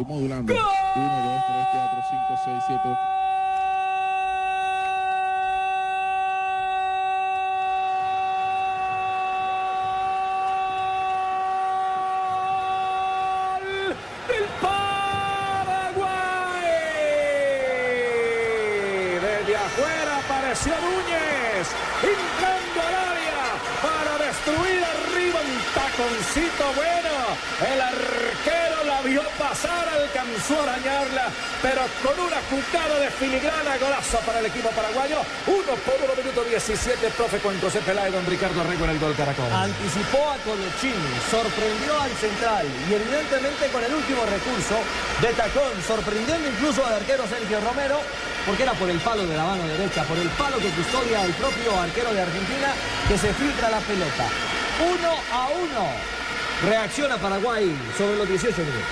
Estoy modulando. 1, 2, 3, 4, 5, 6, 7, 8. del Paraguay. Desde afuera apareció Núñez, entrando al área un taconcito bueno. El arquero la vio pasar, alcanzó a arañarla, pero con una cucada de filigrana, golazo para el equipo paraguayo. Uno por uno, minuto 17, profe con José Peláez, don Ricardo Arrego en el gol Caracol. Anticipó a Colochini, sorprendió al central y evidentemente con el último recurso de tacón, sorprendiendo incluso al arquero Sergio Romero, porque era por el palo de la mano derecha, por el palo que custodia el propio arquero de Argentina, que se filtra la pelota. Uno a uno. Reacciona Paraguay sobre los 18 minutos.